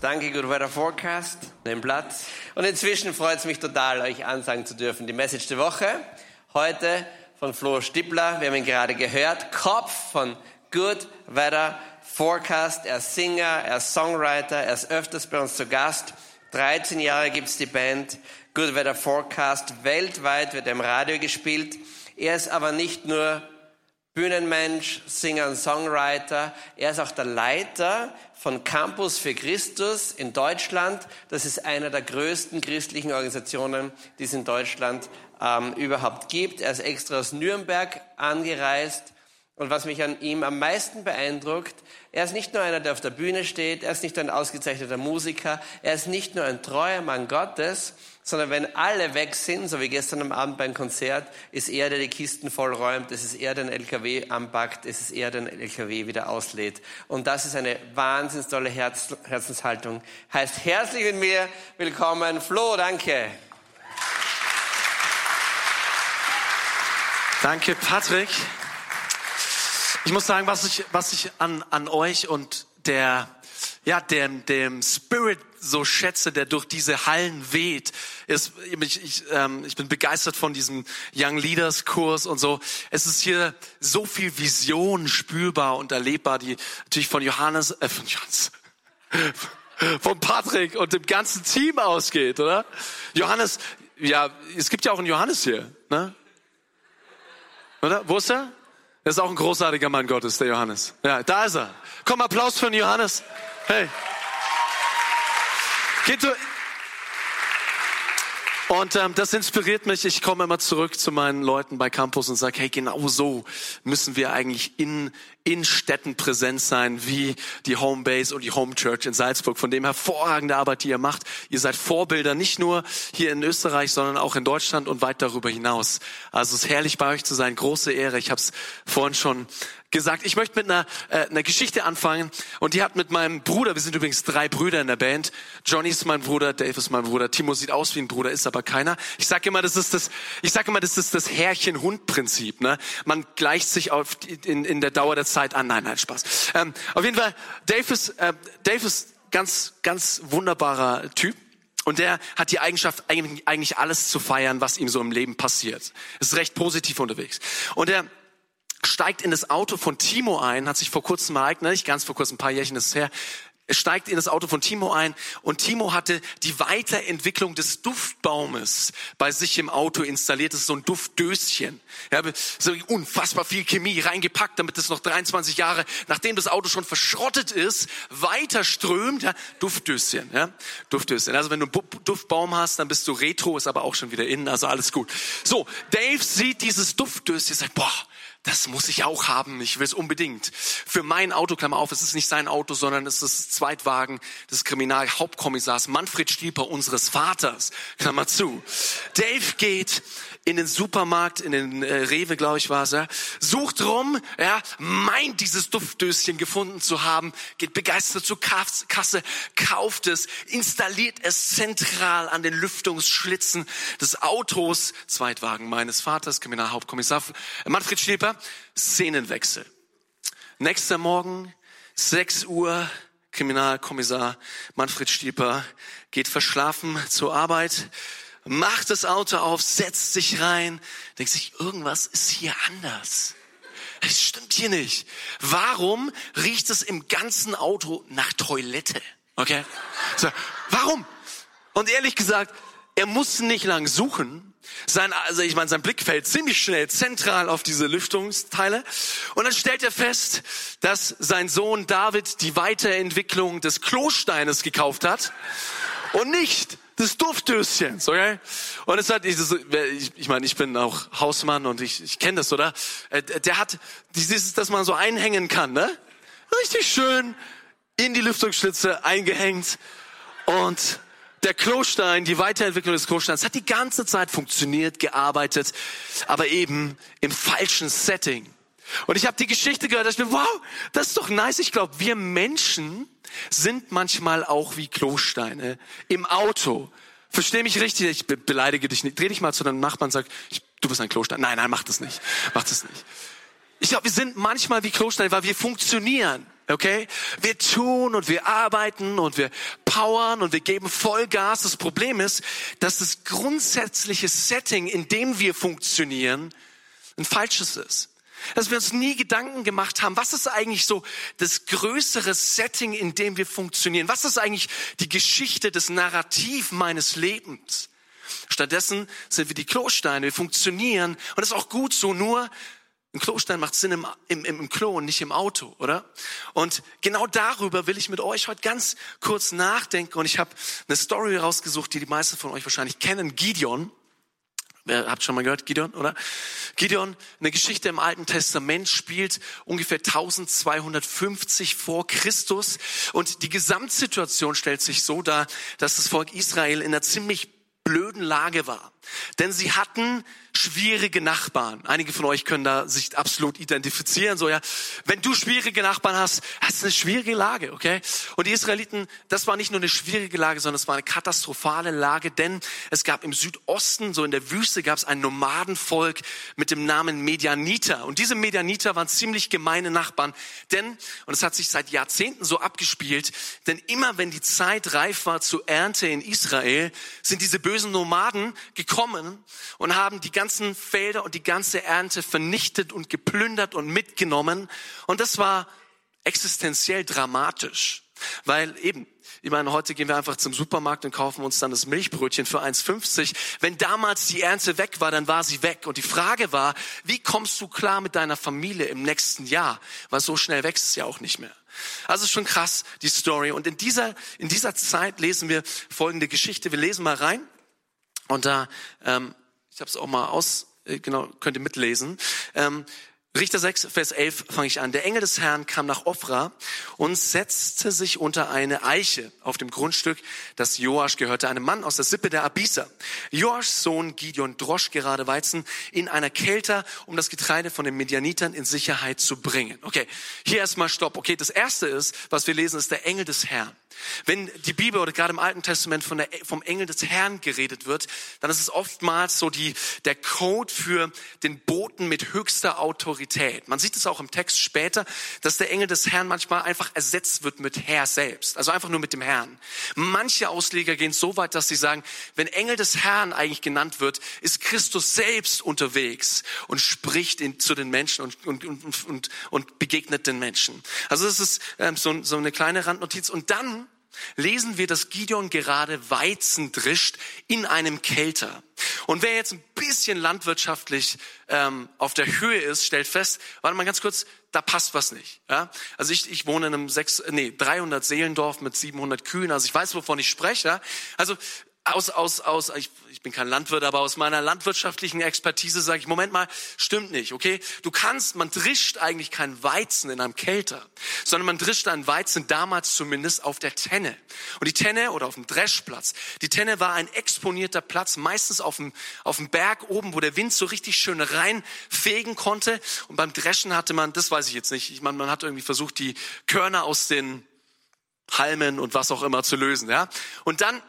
Danke, Good Weather Forecast, den Platz. Und inzwischen freut es mich total, euch ansagen zu dürfen. Die Message der Woche. Heute von Flo Stippler. Wir haben ihn gerade gehört. Kopf von Good Weather Forecast. Er ist Singer, er ist Songwriter, er ist öfters bei uns zu Gast. 13 Jahre gibt's die Band Good Weather Forecast. Weltweit wird er im Radio gespielt. Er ist aber nicht nur Bühnenmensch, Singer und Songwriter. Er ist auch der Leiter von Campus für Christus in Deutschland. Das ist einer der größten christlichen Organisationen, die es in Deutschland ähm, überhaupt gibt. Er ist extra aus Nürnberg angereist. Und was mich an ihm am meisten beeindruckt, er ist nicht nur einer, der auf der Bühne steht, er ist nicht nur ein ausgezeichneter Musiker, er ist nicht nur ein treuer Mann Gottes, sondern wenn alle weg sind, so wie gestern am Abend beim Konzert, ist er, der die Kisten vollräumt, es ist er, der den LKW anpackt, es ist er, der den LKW wieder auslädt. Und das ist eine wahnsinnig tolle Herz, Herzenshaltung. Heißt herzlich mit mir willkommen, Flo, danke. Danke, Patrick. Ich muss sagen, was ich, was ich an, an euch und der, ja, dem, dem Spirit so schätze, der durch diese Hallen weht, ist, ich, ich, ähm, ich bin begeistert von diesem Young Leaders Kurs und so. Es ist hier so viel Vision spürbar und erlebbar, die natürlich von Johannes, äh, von Johannes, von Patrick und dem ganzen Team ausgeht, oder? Johannes, ja, es gibt ja auch einen Johannes hier, ne? Oder? Wo ist er? Er ist auch ein großartiger Mann Gottes, der Johannes. Ja, da ist er. Komm, Applaus für den Johannes. Hey. Geht du, und ähm, das inspiriert mich. Ich komme immer zurück zu meinen Leuten bei Campus und sage, hey, genau so müssen wir eigentlich in, in Städten präsent sein, wie die Homebase und die Home Church in Salzburg. Von dem hervorragende Arbeit, die ihr macht. Ihr seid Vorbilder, nicht nur hier in Österreich, sondern auch in Deutschland und weit darüber hinaus. Also es ist herrlich, bei euch zu sein. Große Ehre. Ich habe es vorhin schon gesagt, ich möchte mit einer, äh, einer Geschichte anfangen und die hat mit meinem Bruder, wir sind übrigens drei Brüder in der Band, Johnny ist mein Bruder, Dave ist mein Bruder, Timo sieht aus wie ein Bruder, ist aber keiner. Ich sage immer, das ist das, ich sage immer, das ist das Herrchen-Hund-Prinzip. Ne? Man gleicht sich auf, in, in der Dauer der Zeit an. Nein, nein, Spaß. Ähm, auf jeden Fall, Dave ist, äh, Dave ist ganz, ganz wunderbarer Typ. Und der hat die Eigenschaft, eigentlich alles zu feiern, was ihm so im Leben passiert. Ist recht positiv unterwegs. Und er steigt in das Auto von Timo ein, hat sich vor kurzem ereignet, nicht ganz vor kurzem, ein paar Jährchen ist es her, er steigt in das Auto von Timo ein und Timo hatte die Weiterentwicklung des Duftbaumes bei sich im Auto installiert. Das ist so ein Duftdöschen. Habe so unfassbar viel Chemie reingepackt, damit es noch 23 Jahre, nachdem das Auto schon verschrottet ist, weiter strömt. Ja, Duftdöschen, ja, Duftdöschen. Also wenn du einen Duftbaum hast, dann bist du retro, ist aber auch schon wieder innen, also alles gut. So, Dave sieht dieses Duftdöschen, sagt, boah, das muss ich auch haben, ich will es unbedingt. Für mein Auto, Klammer auf, es ist nicht sein Auto, sondern es ist das Zweitwagen des Kriminalhauptkommissars Manfred Stieper, unseres Vaters, Klammer zu. Dave geht in den Supermarkt, in den äh, Rewe, glaube ich, war es, ja, sucht rum, ja, meint dieses Duftdöschen gefunden zu haben, geht begeistert zur Kasse, kauft es, installiert es zentral an den Lüftungsschlitzen des Autos, Zweitwagen meines Vaters, Kriminalhauptkommissar Manfred Schneeper, Szenenwechsel. Nächster Morgen, 6 Uhr, Kriminalkommissar Manfred Stieper geht verschlafen zur Arbeit, macht das Auto auf, setzt sich rein, denkt sich, irgendwas ist hier anders. Es stimmt hier nicht. Warum riecht es im ganzen Auto nach Toilette? Okay? So, warum? Und ehrlich gesagt, er muss nicht lang suchen. Sein, also ich meine, sein Blick fällt ziemlich schnell zentral auf diese Lüftungsteile. Und dann stellt er fest, dass sein Sohn David die Weiterentwicklung des Klosteines gekauft hat und nicht des Duftdöschens, okay? Und es hat, ich, ich meine, ich bin auch Hausmann und ich, ich kenne das, oder? Äh, der hat dieses, dass man so einhängen kann, ne? Richtig schön in die Lüftungsschlitze eingehängt und der Klostein, die Weiterentwicklung des Klosteins hat die ganze Zeit funktioniert, gearbeitet, aber eben im falschen Setting. Und ich habe die Geschichte gehört, ich mir, wow, das ist doch nice. Ich glaube, wir Menschen sind manchmal auch wie Klosteine im Auto. Versteh mich richtig, ich be beleidige dich nicht. Dreh dich mal zu deinem Nachbarn und sag, ich, du bist ein Klostein. Nein, nein, mach das nicht. Mach das nicht. Ich glaube, wir sind manchmal wie Klosteine, weil wir funktionieren. Okay? Wir tun und wir arbeiten und wir powern und wir geben Vollgas. Das Problem ist, dass das grundsätzliche Setting, in dem wir funktionieren, ein falsches ist. Dass wir uns nie Gedanken gemacht haben, was ist eigentlich so das größere Setting, in dem wir funktionieren? Was ist eigentlich die Geschichte, das Narrativ meines Lebens? Stattdessen sind wir die Klosteine, wir funktionieren und das ist auch gut so, nur ein Klostein macht Sinn im, im, im Klo und nicht im Auto, oder? Und genau darüber will ich mit euch heute ganz kurz nachdenken. Und ich habe eine Story rausgesucht, die die meisten von euch wahrscheinlich kennen. Gideon. Wer habt schon mal gehört, Gideon, oder? Gideon, eine Geschichte im Alten Testament spielt ungefähr 1250 vor Christus. Und die Gesamtsituation stellt sich so dar, dass das Volk Israel in einer ziemlich blöden Lage war. Denn sie hatten schwierige Nachbarn. Einige von euch können da sich absolut identifizieren. So, ja, wenn du schwierige Nachbarn hast, hast du eine schwierige Lage, okay? Und die Israeliten, das war nicht nur eine schwierige Lage, sondern es war eine katastrophale Lage, denn es gab im Südosten, so in der Wüste, gab es ein Nomadenvolk mit dem Namen Medianiter. Und diese Medianiter waren ziemlich gemeine Nachbarn, denn, und es hat sich seit Jahrzehnten so abgespielt, denn immer wenn die Zeit reif war zur Ernte in Israel, sind diese bösen Nomaden gekommen und haben die ganzen Felder und die ganze Ernte vernichtet und geplündert und mitgenommen. Und das war existenziell dramatisch, weil eben, ich meine, heute gehen wir einfach zum Supermarkt und kaufen uns dann das Milchbrötchen für 1,50. Wenn damals die Ernte weg war, dann war sie weg. Und die Frage war, wie kommst du klar mit deiner Familie im nächsten Jahr? Weil so schnell wächst es ja auch nicht mehr. Also schon krass, die Story. Und in dieser, in dieser Zeit lesen wir folgende Geschichte. Wir lesen mal rein. Und da ähm, ich habe es auch mal aus, äh, genau, könnt ihr mitlesen. Ähm, Richter 6, Vers 11 fange ich an. Der Engel des Herrn kam nach Ofra und setzte sich unter eine Eiche auf dem Grundstück, das Joasch gehörte, einem Mann aus der Sippe der Abiser. Joaschs Sohn Gideon drosch gerade Weizen in einer Kelter, um das Getreide von den Medianitern in Sicherheit zu bringen. Okay, hier erstmal Stopp. Okay, das erste ist, was wir lesen, ist der Engel des Herrn. Wenn die Bibel oder gerade im Alten Testament der, vom Engel des Herrn geredet wird, dann ist es oftmals so die, der Code für den Boten mit höchster Autorität. Man sieht es auch im Text später, dass der Engel des Herrn manchmal einfach ersetzt wird mit Herr selbst, also einfach nur mit dem Herrn. Manche Ausleger gehen so weit, dass sie sagen, wenn Engel des Herrn eigentlich genannt wird, ist Christus selbst unterwegs und spricht in, zu den Menschen und, und, und, und, und begegnet den Menschen. Also das ist ähm, so, so eine kleine Randnotiz. Und dann lesen wir, dass Gideon gerade Weizen drischt in einem Kelter. Und wer jetzt ein bisschen landwirtschaftlich ähm, auf der Höhe ist, stellt fest, warte mal ganz kurz, da passt was nicht. Ja? Also ich, ich wohne in einem sechs, nee, 300 Seelendorf mit 700 Kühen, also ich weiß, wovon ich spreche. Ja? Also aus, aus, aus, ich, ich bin kein Landwirt, aber aus meiner landwirtschaftlichen Expertise sage ich, Moment mal, stimmt nicht, okay? Du kannst, man drischt eigentlich kein Weizen in einem Kelter, sondern man drischt einen Weizen damals zumindest auf der Tenne. Und die Tenne oder auf dem Dreschplatz, die Tenne war ein exponierter Platz, meistens auf dem, auf dem Berg oben, wo der Wind so richtig schön reinfegen konnte. Und beim Dreschen hatte man, das weiß ich jetzt nicht, ich meine, man hat irgendwie versucht, die Körner aus den Halmen und was auch immer zu lösen, ja? Und dann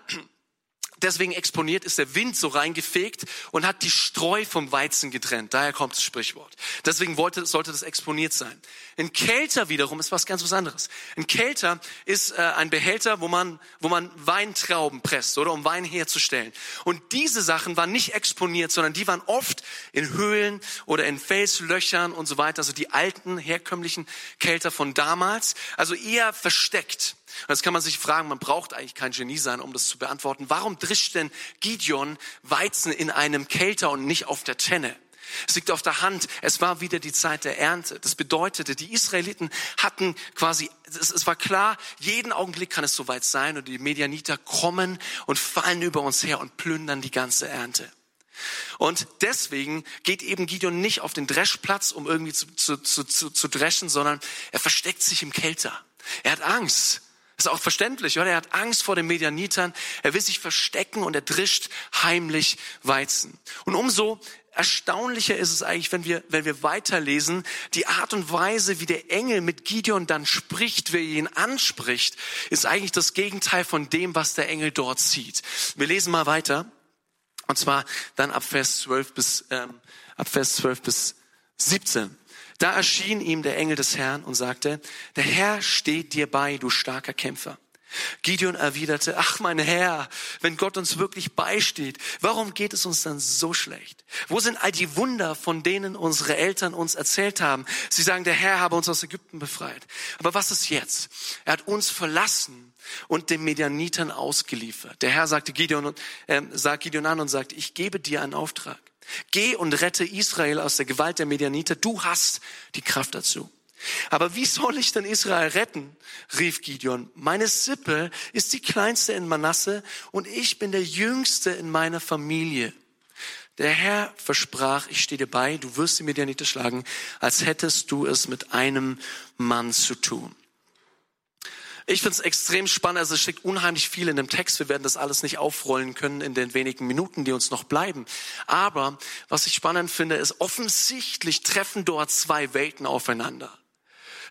deswegen exponiert, ist der Wind so reingefegt und hat die Streu vom Weizen getrennt. Daher kommt das Sprichwort. Deswegen wollte, sollte das exponiert sein. Ein Kelter wiederum ist was ganz was anderes. Ein Kelter ist äh, ein Behälter, wo man, wo man Weintrauben presst, oder um Wein herzustellen. Und diese Sachen waren nicht exponiert, sondern die waren oft in Höhlen oder in Felslöchern und so weiter. Also die alten, herkömmlichen Kelter von damals. Also eher versteckt. Jetzt kann man sich fragen, man braucht eigentlich kein Genie sein, um das zu beantworten. Warum drischt denn Gideon Weizen in einem Kelter und nicht auf der Tenne? Es liegt auf der Hand, es war wieder die Zeit der Ernte. Das bedeutete, die Israeliten hatten quasi, es, war klar, jeden Augenblick kann es soweit sein und die Medianiter kommen und fallen über uns her und plündern die ganze Ernte. Und deswegen geht eben Gideon nicht auf den Dreschplatz, um irgendwie zu, zu, zu, zu dreschen, sondern er versteckt sich im Kelter. Er hat Angst. Das ist auch verständlich, oder? Er hat Angst vor den Medianitern. Er will sich verstecken und er drischt heimlich Weizen. Und umso erstaunlicher ist es eigentlich, wenn wir, wenn wir weiterlesen, die Art und Weise, wie der Engel mit Gideon dann spricht, wer ihn anspricht, ist eigentlich das Gegenteil von dem, was der Engel dort sieht. Wir lesen mal weiter. Und zwar dann ab Vers 12 bis, ähm, ab Vers 12 bis 17. Da erschien ihm der Engel des Herrn und sagte, der Herr steht dir bei, du starker Kämpfer. Gideon erwiderte, ach mein Herr, wenn Gott uns wirklich beisteht, warum geht es uns dann so schlecht? Wo sind all die Wunder, von denen unsere Eltern uns erzählt haben? Sie sagen, der Herr habe uns aus Ägypten befreit. Aber was ist jetzt? Er hat uns verlassen und den Medianitern ausgeliefert. Der Herr sagte Gideon, äh, sagt Gideon an und sagt, ich gebe dir einen Auftrag. Geh und rette Israel aus der Gewalt der Medianiter. Du hast die Kraft dazu. Aber wie soll ich denn Israel retten? rief Gideon. Meine Sippe ist die kleinste in Manasse und ich bin der jüngste in meiner Familie. Der Herr versprach, ich stehe dir bei, du wirst sie Medianiter schlagen, als hättest du es mit einem Mann zu tun. Ich finde es extrem spannend, also es steckt unheimlich viel in dem Text. Wir werden das alles nicht aufrollen können in den wenigen Minuten, die uns noch bleiben. Aber was ich spannend finde, ist, offensichtlich treffen dort zwei Welten aufeinander.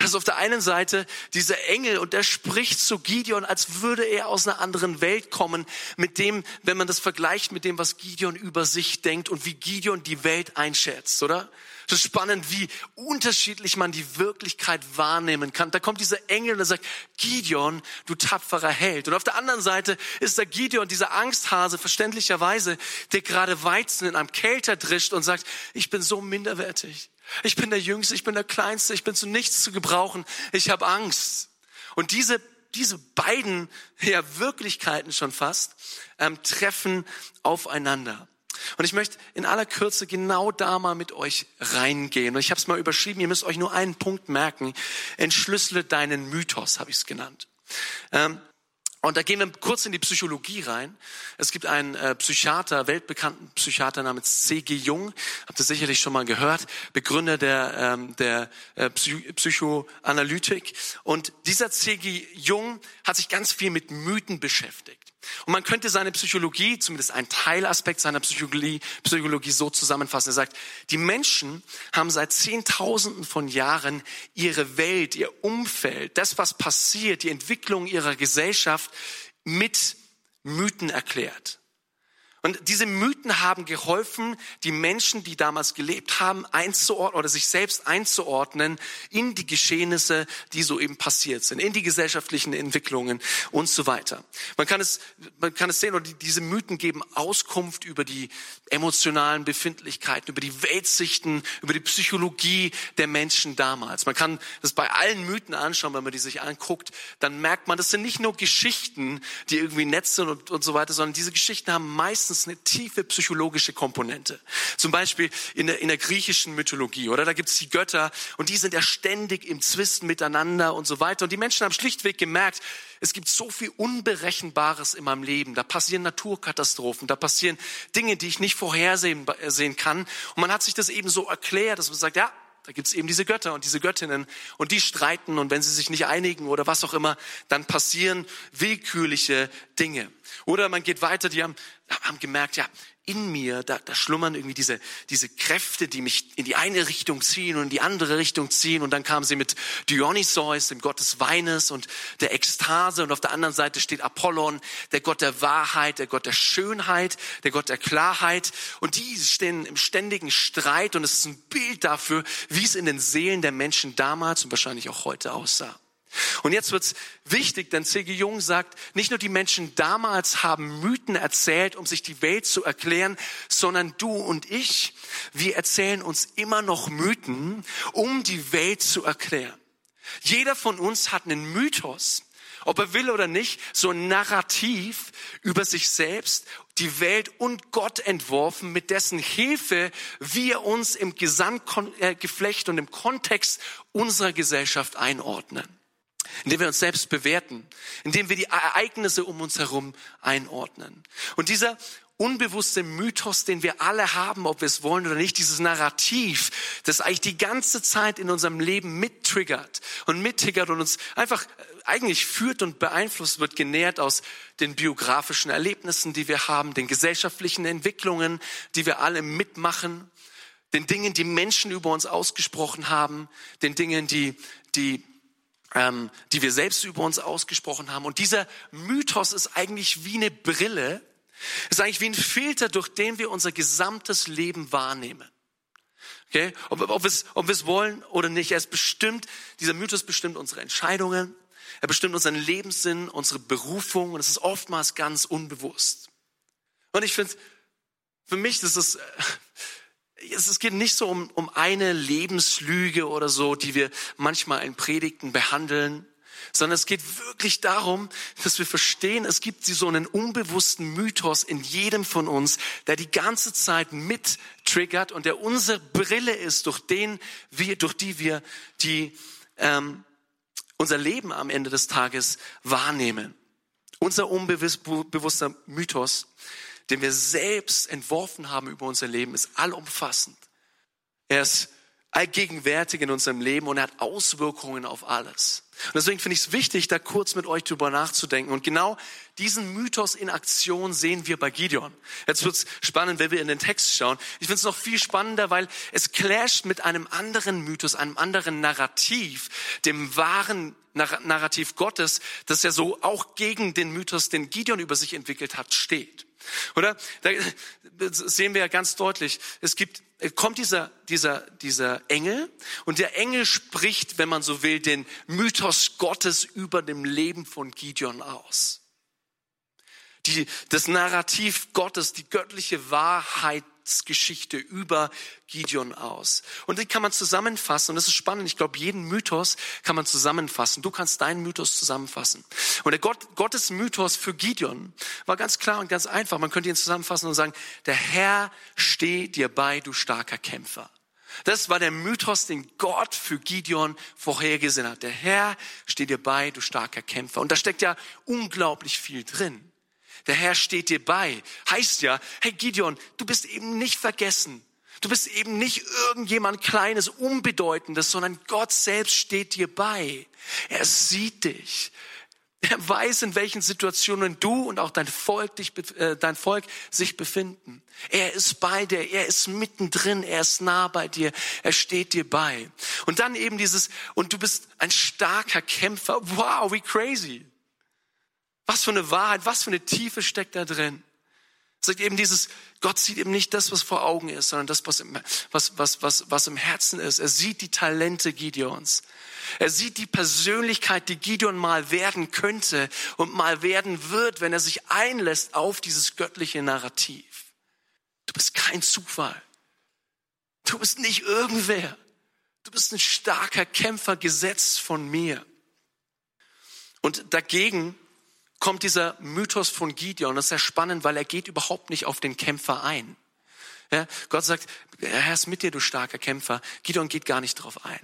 Ist auf der einen Seite dieser Engel und der spricht zu Gideon, als würde er aus einer anderen Welt kommen, mit dem, wenn man das vergleicht mit dem, was Gideon über sich denkt und wie Gideon die Welt einschätzt, oder? Das ist spannend, wie unterschiedlich man die Wirklichkeit wahrnehmen kann. Da kommt dieser Engel und er sagt, Gideon, du tapferer Held. Und auf der anderen Seite ist der Gideon, dieser Angsthase, verständlicherweise, der gerade Weizen in einem Kelter drischt und sagt, ich bin so minderwertig. Ich bin der Jüngste, ich bin der Kleinste, ich bin zu nichts zu gebrauchen, ich habe Angst. Und diese, diese beiden ja, Wirklichkeiten schon fast ähm, treffen aufeinander. Und ich möchte in aller Kürze genau da mal mit euch reingehen. Und ich habe es mal überschrieben, ihr müsst euch nur einen Punkt merken. Entschlüssele deinen Mythos, habe ich es genannt. Ähm, und da gehen wir kurz in die Psychologie rein. Es gibt einen äh, Psychiater, weltbekannten Psychiater namens C.G. Jung, habt ihr sicherlich schon mal gehört, Begründer der, ähm, der äh, Psy Psychoanalytik. Und dieser C.G. Jung hat sich ganz viel mit Mythen beschäftigt. Und man könnte seine Psychologie, zumindest ein Teilaspekt seiner Psychologie, Psychologie so zusammenfassen. Er sagt, die Menschen haben seit Zehntausenden von Jahren ihre Welt, ihr Umfeld, das, was passiert, die Entwicklung ihrer Gesellschaft mit Mythen erklärt. Und diese Mythen haben geholfen, die Menschen, die damals gelebt haben, einzuordnen oder sich selbst einzuordnen in die Geschehnisse, die so eben passiert sind, in die gesellschaftlichen Entwicklungen und so weiter. Man kann es, man kann es sehen, oder diese Mythen geben Auskunft über die emotionalen Befindlichkeiten, über die Weltsichten, über die Psychologie der Menschen damals. Man kann das bei allen Mythen anschauen, wenn man die sich anguckt, dann merkt man, das sind nicht nur Geschichten, die irgendwie nett sind und, und so weiter, sondern diese Geschichten haben meistens meistens eine tiefe psychologische Komponente. Zum Beispiel in der, in der griechischen Mythologie, oder? Da gibt es die Götter und die sind ja ständig im Zwisten miteinander und so weiter. Und die Menschen haben schlichtweg gemerkt, es gibt so viel Unberechenbares in meinem Leben. Da passieren Naturkatastrophen, da passieren Dinge, die ich nicht vorhersehen sehen kann. Und man hat sich das eben so erklärt, dass man sagt, ja, da gibt's eben diese Götter und diese Göttinnen und die streiten und wenn sie sich nicht einigen oder was auch immer, dann passieren willkürliche Dinge. Oder man geht weiter, die haben, haben gemerkt, ja, in mir, da, da schlummern irgendwie diese, diese Kräfte, die mich in die eine Richtung ziehen und in die andere Richtung ziehen. Und dann kamen sie mit Dionysos, dem Gott des Weines und der Ekstase. Und auf der anderen Seite steht Apollon, der Gott der Wahrheit, der Gott der Schönheit, der Gott der Klarheit. Und die stehen im ständigen Streit. Und es ist ein Bild dafür, wie es in den Seelen der Menschen damals und wahrscheinlich auch heute aussah. Und jetzt wird's wichtig, denn C.G. Jung sagt, nicht nur die Menschen damals haben Mythen erzählt, um sich die Welt zu erklären, sondern du und ich, wir erzählen uns immer noch Mythen, um die Welt zu erklären. Jeder von uns hat einen Mythos, ob er will oder nicht, so ein Narrativ über sich selbst, die Welt und Gott entworfen, mit dessen Hilfe wir uns im Gesamtgeflecht und im Kontext unserer Gesellschaft einordnen indem wir uns selbst bewerten, indem wir die Ereignisse um uns herum einordnen. Und dieser unbewusste Mythos, den wir alle haben, ob wir es wollen oder nicht, dieses Narrativ, das eigentlich die ganze Zeit in unserem Leben mittriggert und mittriggert und uns einfach äh, eigentlich führt und beeinflusst wird, genährt aus den biografischen Erlebnissen, die wir haben, den gesellschaftlichen Entwicklungen, die wir alle mitmachen, den Dingen, die Menschen über uns ausgesprochen haben, den Dingen, die, die ähm, die wir selbst über uns ausgesprochen haben. Und dieser Mythos ist eigentlich wie eine Brille, ist eigentlich wie ein Filter, durch den wir unser gesamtes Leben wahrnehmen. Okay? Ob, ob, wir es, ob wir es wollen oder nicht. Er ist bestimmt, dieser Mythos bestimmt unsere Entscheidungen. Er bestimmt unseren Lebenssinn, unsere Berufung. Und es ist oftmals ganz unbewusst. Und ich finde, für mich, das ist, es geht nicht so um, um eine Lebenslüge oder so, die wir manchmal in Predigten behandeln, sondern es geht wirklich darum, dass wir verstehen, es gibt so einen unbewussten Mythos in jedem von uns, der die ganze Zeit mit triggert und der unsere Brille ist, durch den wir, durch die wir die ähm, unser Leben am Ende des Tages wahrnehmen. Unser unbewusster Mythos, den wir selbst entworfen haben über unser Leben, ist allumfassend. Er ist allgegenwärtig in unserem Leben und er hat Auswirkungen auf alles. Und deswegen finde ich es wichtig, da kurz mit euch drüber nachzudenken. Und genau diesen Mythos in Aktion sehen wir bei Gideon. Jetzt wird es spannend, wenn wir in den Text schauen. Ich finde es noch viel spannender, weil es clasht mit einem anderen Mythos, einem anderen Narrativ, dem wahren Narrativ Gottes, das ja so auch gegen den Mythos, den Gideon über sich entwickelt hat, steht. Oder? Da sehen wir ja ganz deutlich. Es gibt, kommt dieser, dieser, dieser Engel und der Engel spricht, wenn man so will, den Mythos Gottes über dem Leben von Gideon aus die, das Narrativ Gottes, die göttliche Wahrheitsgeschichte über Gideon aus. Und die kann man zusammenfassen. Und das ist spannend. Ich glaube, jeden Mythos kann man zusammenfassen. Du kannst deinen Mythos zusammenfassen. Und der Gott, Gottes Mythos für Gideon war ganz klar und ganz einfach. Man könnte ihn zusammenfassen und sagen, der Herr steht dir bei, du starker Kämpfer. Das war der Mythos, den Gott für Gideon vorhergesehen hat. Der Herr steht dir bei, du starker Kämpfer. Und da steckt ja unglaublich viel drin. Der Herr steht dir bei. Heißt ja, hey Gideon, du bist eben nicht vergessen. Du bist eben nicht irgendjemand Kleines, Unbedeutendes, sondern Gott selbst steht dir bei. Er sieht dich. Er weiß, in welchen Situationen du und auch dein Volk, dich, äh, dein Volk sich befinden. Er ist bei dir, er ist mittendrin, er ist nah bei dir, er steht dir bei. Und dann eben dieses, und du bist ein starker Kämpfer. Wow, wie crazy. Was für eine Wahrheit, was für eine Tiefe steckt da drin. Sagt eben dieses, Gott sieht eben nicht das, was vor Augen ist, sondern das, was im, was, was, was, was im Herzen ist. Er sieht die Talente Gideons. Er sieht die Persönlichkeit, die Gideon mal werden könnte und mal werden wird, wenn er sich einlässt auf dieses göttliche Narrativ. Du bist kein Zufall. Du bist nicht irgendwer. Du bist ein starker Kämpfer, gesetzt von mir. Und dagegen kommt dieser Mythos von Gideon. Das ist sehr spannend, weil er geht überhaupt nicht auf den Kämpfer ein. Ja, Gott sagt, er ist mit dir, du starker Kämpfer. Gideon geht gar nicht drauf ein.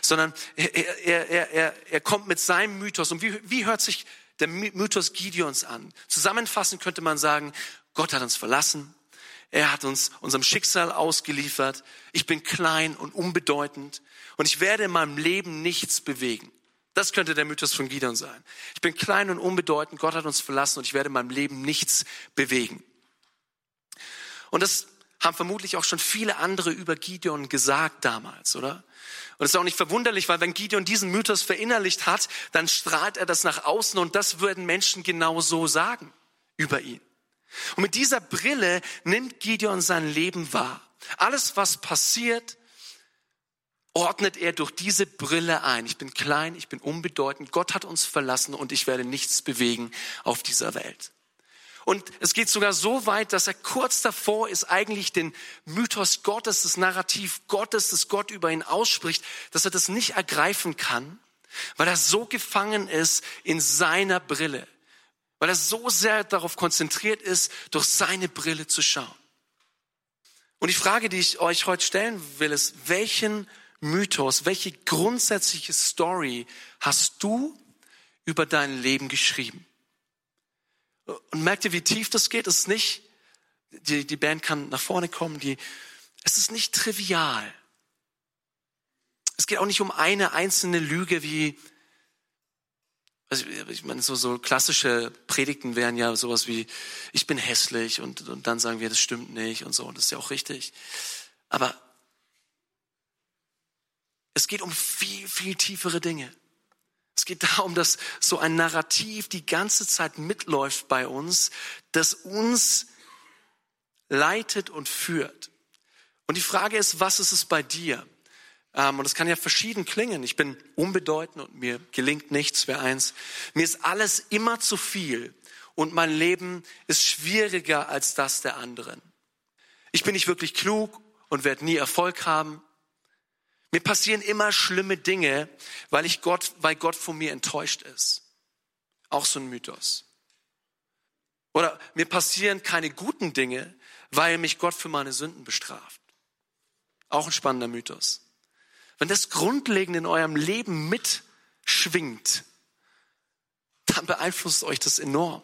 Sondern er, er, er, er, er kommt mit seinem Mythos. Und wie, wie hört sich der Mythos Gideons an? Zusammenfassend könnte man sagen, Gott hat uns verlassen. Er hat uns unserem Schicksal ausgeliefert. Ich bin klein und unbedeutend. Und ich werde in meinem Leben nichts bewegen. Das könnte der Mythos von Gideon sein. Ich bin klein und unbedeutend, Gott hat uns verlassen und ich werde in meinem Leben nichts bewegen. Und das haben vermutlich auch schon viele andere über Gideon gesagt damals, oder? Und es ist auch nicht verwunderlich, weil wenn Gideon diesen Mythos verinnerlicht hat, dann strahlt er das nach außen und das würden Menschen genau so sagen über ihn. Und mit dieser Brille nimmt Gideon sein Leben wahr. Alles, was passiert, ordnet er durch diese Brille ein. Ich bin klein, ich bin unbedeutend, Gott hat uns verlassen und ich werde nichts bewegen auf dieser Welt. Und es geht sogar so weit, dass er kurz davor ist, eigentlich den Mythos Gottes, das Narrativ Gottes, das Gott über ihn ausspricht, dass er das nicht ergreifen kann, weil er so gefangen ist in seiner Brille, weil er so sehr darauf konzentriert ist, durch seine Brille zu schauen. Und die Frage, die ich euch heute stellen will, ist, welchen Mythos, welche grundsätzliche Story hast du über dein Leben geschrieben? Und merkt ihr, wie tief das geht? Es ist nicht, die, die Band kann nach vorne kommen, die, es ist nicht trivial. Es geht auch nicht um eine einzelne Lüge wie, also ich meine, so, so klassische Predigten wären ja sowas wie, ich bin hässlich und, und dann sagen wir, das stimmt nicht und so, und das ist ja auch richtig. Aber es geht um viel, viel tiefere Dinge. Es geht darum, dass so ein Narrativ die ganze Zeit mitläuft bei uns, das uns leitet und führt. Und die Frage ist, was ist es bei dir? Ähm, und es kann ja verschieden klingen. Ich bin unbedeutend und mir gelingt nichts, wer eins. Mir ist alles immer zu viel und mein Leben ist schwieriger als das der anderen. Ich bin nicht wirklich klug und werde nie Erfolg haben. Mir passieren immer schlimme Dinge, weil ich Gott, weil Gott von mir enttäuscht ist. Auch so ein Mythos. Oder mir passieren keine guten Dinge, weil mich Gott für meine Sünden bestraft. Auch ein spannender Mythos. Wenn das grundlegend in eurem Leben mitschwingt, dann beeinflusst euch das enorm.